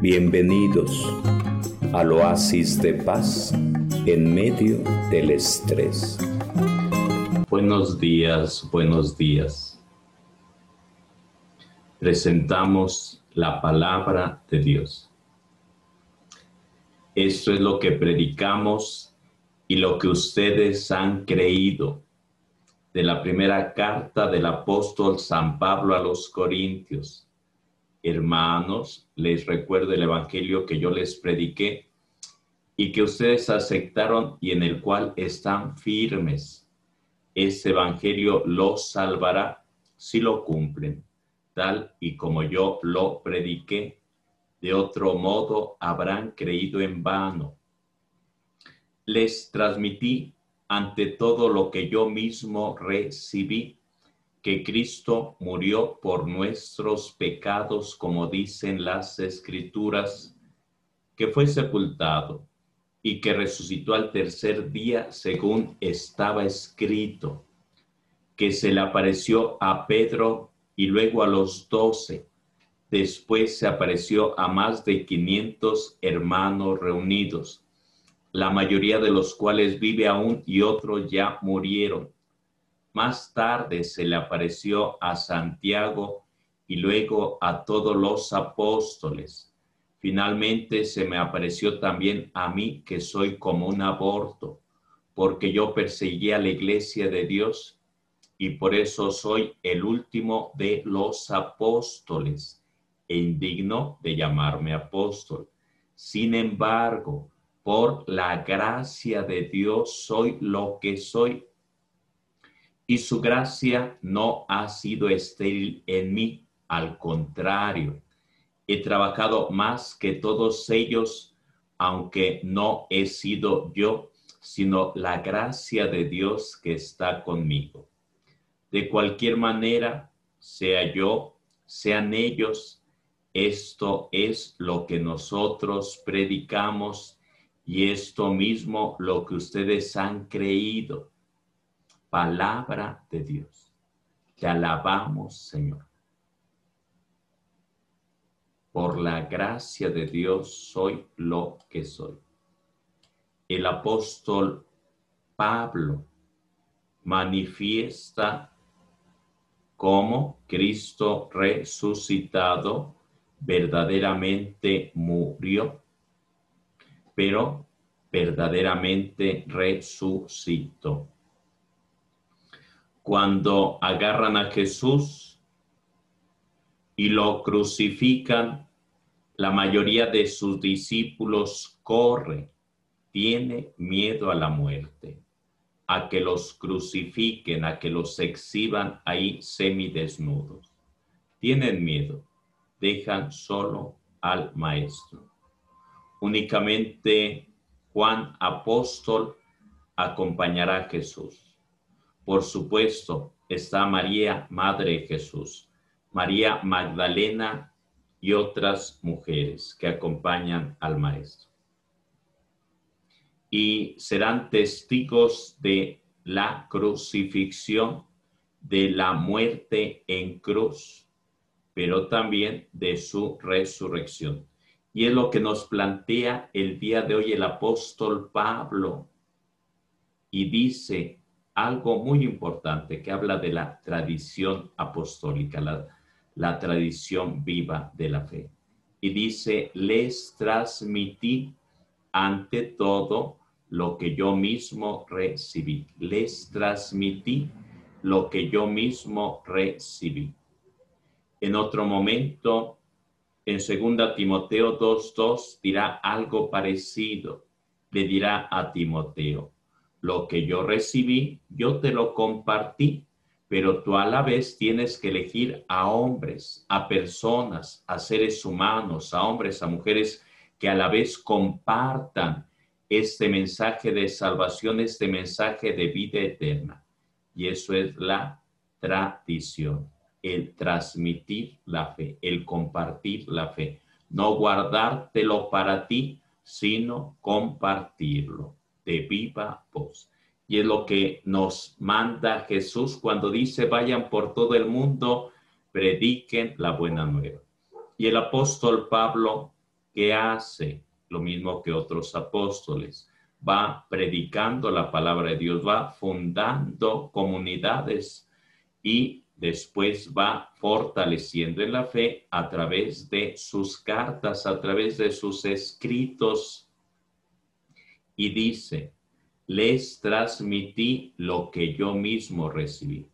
Bienvenidos al oasis de paz en medio del estrés. Buenos días, buenos días. Presentamos la palabra de Dios. Esto es lo que predicamos y lo que ustedes han creído de la primera carta del apóstol San Pablo a los Corintios hermanos, les recuerdo el Evangelio que yo les prediqué y que ustedes aceptaron y en el cual están firmes. Ese Evangelio los salvará si lo cumplen, tal y como yo lo prediqué. De otro modo habrán creído en vano. Les transmití ante todo lo que yo mismo recibí que Cristo murió por nuestros pecados, como dicen las escrituras, que fue sepultado y que resucitó al tercer día según estaba escrito, que se le apareció a Pedro y luego a los doce. Después se apareció a más de quinientos hermanos reunidos, la mayoría de los cuales vive aún y otros ya murieron más tarde se le apareció a Santiago y luego a todos los apóstoles. Finalmente se me apareció también a mí que soy como un aborto, porque yo perseguí a la iglesia de Dios y por eso soy el último de los apóstoles e indigno de llamarme apóstol. Sin embargo, por la gracia de Dios soy lo que soy y su gracia no ha sido estéril en mí, al contrario, he trabajado más que todos ellos, aunque no he sido yo, sino la gracia de Dios que está conmigo. De cualquier manera, sea yo, sean ellos, esto es lo que nosotros predicamos y esto mismo lo que ustedes han creído palabra de Dios. Te alabamos, Señor. Por la gracia de Dios soy lo que soy. El apóstol Pablo manifiesta cómo Cristo resucitado verdaderamente murió, pero verdaderamente resucitó cuando agarran a Jesús y lo crucifican, la mayoría de sus discípulos corre, tiene miedo a la muerte, a que los crucifiquen, a que los exhiban ahí semidesnudos. Tienen miedo, dejan solo al maestro. Únicamente Juan apóstol acompañará a Jesús por supuesto, está María, Madre de Jesús, María Magdalena y otras mujeres que acompañan al Maestro. Y serán testigos de la crucifixión, de la muerte en cruz, pero también de su resurrección. Y es lo que nos plantea el día de hoy el apóstol Pablo. Y dice, algo muy importante que habla de la tradición apostólica, la, tradición viva de la fe. Y dice, les transmití ante todo lo que yo mismo recibí. Les transmití lo que yo mismo recibí. En otro momento, en 2 Timoteo 2.2 dirá algo parecido. Le dirá a Timoteo, lo que yo recibí, yo te lo compartí, pero tú a la vez tienes que elegir a hombres, a personas, a seres humanos, a hombres, a mujeres que a la vez compartan este mensaje de salvación, este mensaje de vida eterna. Y eso es la tradición, el transmitir la fe, el compartir la fe. No guardártelo para ti, sino compartirlo de viva voz. Y es lo que nos manda Jesús cuando dice, vayan por todo el mundo, prediquen la buena nueva. Y el apóstol Pablo ¿qué hace? Lo mismo que otros apóstoles. Va predicando la palabra de Dios, va fundando comunidades y después va fortaleciendo en la fe a través de sus cartas, a través de sus escritos. Y dice, les transmití lo que yo mismo recibí.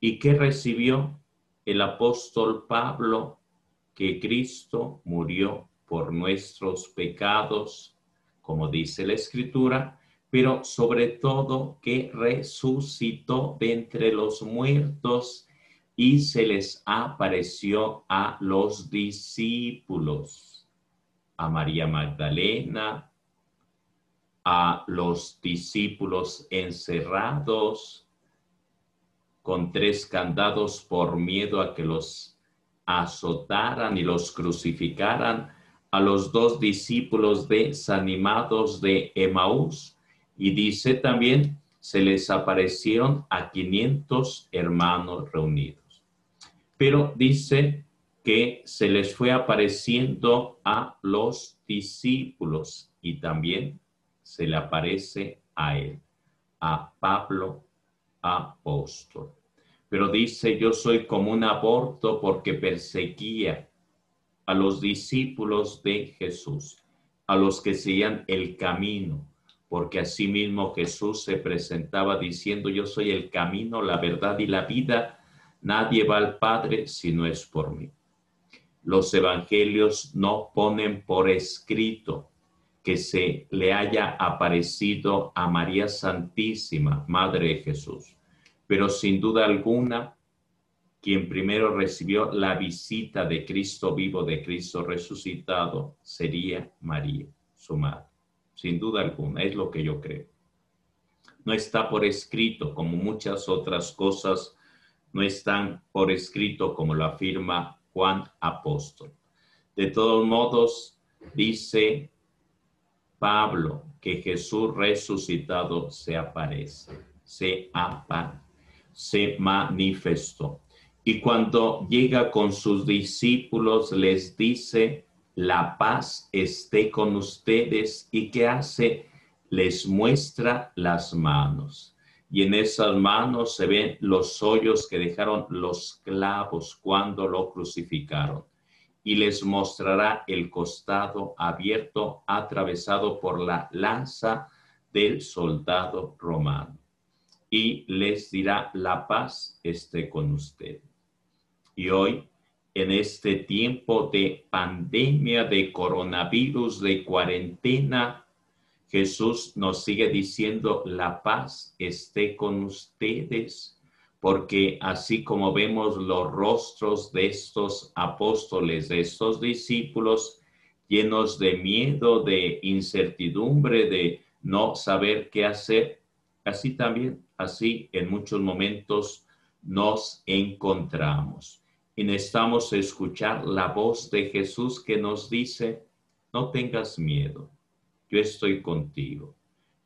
¿Y qué recibió el apóstol Pablo? Que Cristo murió por nuestros pecados, como dice la escritura, pero sobre todo que resucitó de entre los muertos y se les apareció a los discípulos, a María Magdalena, a los discípulos encerrados con tres candados por miedo a que los azotaran y los crucificaran, a los dos discípulos desanimados de Emaús. Y dice también, se les aparecieron a 500 hermanos reunidos pero dice que se les fue apareciendo a los discípulos y también se le aparece a él, a Pablo apóstol. Pero dice, yo soy como un aborto porque perseguía a los discípulos de Jesús, a los que seguían el camino, porque asimismo Jesús se presentaba diciendo, yo soy el camino, la verdad y la vida, Nadie va al Padre si no es por mí. Los evangelios no ponen por escrito que se le haya aparecido a María Santísima, Madre de Jesús, pero sin duda alguna, quien primero recibió la visita de Cristo vivo, de Cristo resucitado, sería María, su madre. Sin duda alguna, es lo que yo creo. No está por escrito, como muchas otras cosas no están por escrito como lo afirma Juan Apóstol. De todos modos, dice Pablo que Jesús resucitado se aparece, se apa, se manifestó. Y cuando llega con sus discípulos, les dice, la paz esté con ustedes y que hace, les muestra las manos y en esas manos se ven los hoyos que dejaron los clavos cuando lo crucificaron. Y les mostrará el costado abierto atravesado por la lanza del soldado romano. Y les dirá, la paz esté con usted. Y hoy, en este tiempo de pandemia, de coronavirus, de cuarentena, Jesús nos sigue diciendo, la paz esté con ustedes, porque así como vemos los rostros de estos apóstoles, de estos discípulos, llenos de miedo, de incertidumbre, de no saber qué hacer, así también, así en muchos momentos nos encontramos. Y necesitamos escuchar la voz de Jesús que nos dice, no tengas miedo yo estoy contigo.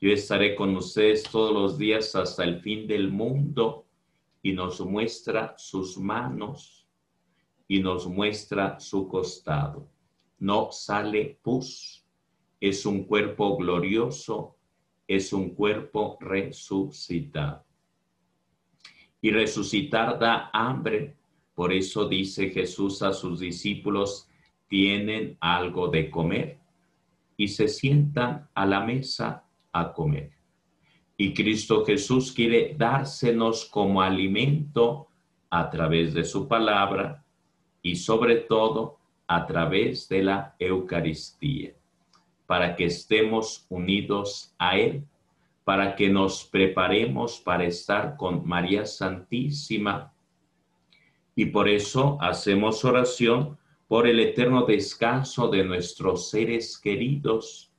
Yo estaré con ustedes todos los días hasta el fin del mundo y nos muestra sus manos y nos muestra su costado. No sale pus, es un cuerpo glorioso, es un cuerpo resucitado. Y resucitar da hambre, por eso dice Jesús a sus discípulos, tienen algo de comer y se sientan a la mesa a comer. Y Cristo Jesús quiere dársenos como alimento a través de su palabra y sobre todo a través de la Eucaristía, para que estemos unidos a Él, para que nos preparemos para estar con María Santísima. Y por eso hacemos oración por el eterno descanso de nuestros seres queridos.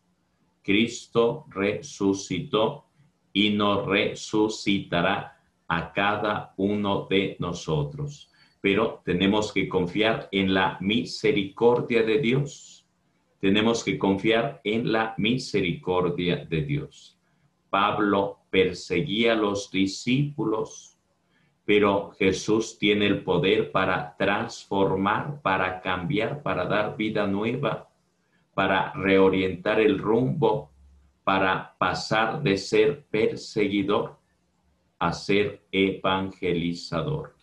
Cristo resucitó y nos resucitará a cada uno de nosotros. Pero tenemos que confiar en la misericordia de Dios. Tenemos que confiar en la misericordia de Dios. Pablo perseguía a los discípulos pero Jesús tiene el poder para transformar, para cambiar, para dar vida nueva, para reorientar el rumbo, para pasar de ser perseguidor a ser evangelizador,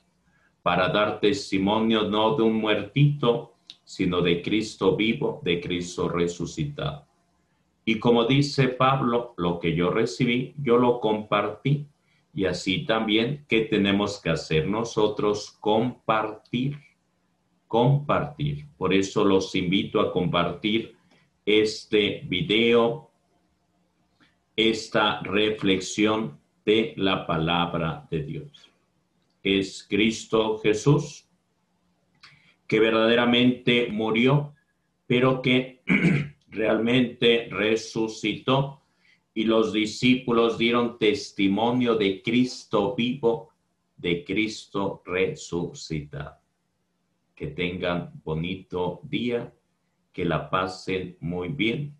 para dar testimonio no de un muertito, sino de Cristo vivo, de Cristo resucitado. Y como dice Pablo, lo que yo recibí, yo lo compartí. Y así también, ¿qué tenemos que hacer nosotros? Compartir, compartir. Por eso los invito a compartir este video, esta reflexión de la palabra de Dios. Es Cristo Jesús que verdaderamente murió, pero que realmente resucitó y los discípulos dieron testimonio de Cristo vivo, de Cristo resucitado. Que tengan bonito día, que la pasen muy bien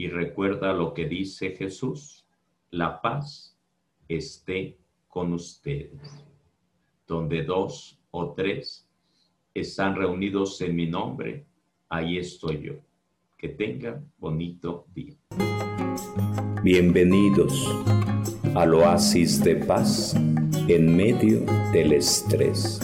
y recuerda lo que dice Jesús, la paz esté con ustedes. Donde dos o tres están reunidos en mi nombre, ahí estoy yo. Que tengan bonito día. Bienvenidos al oasis de paz en medio del estrés.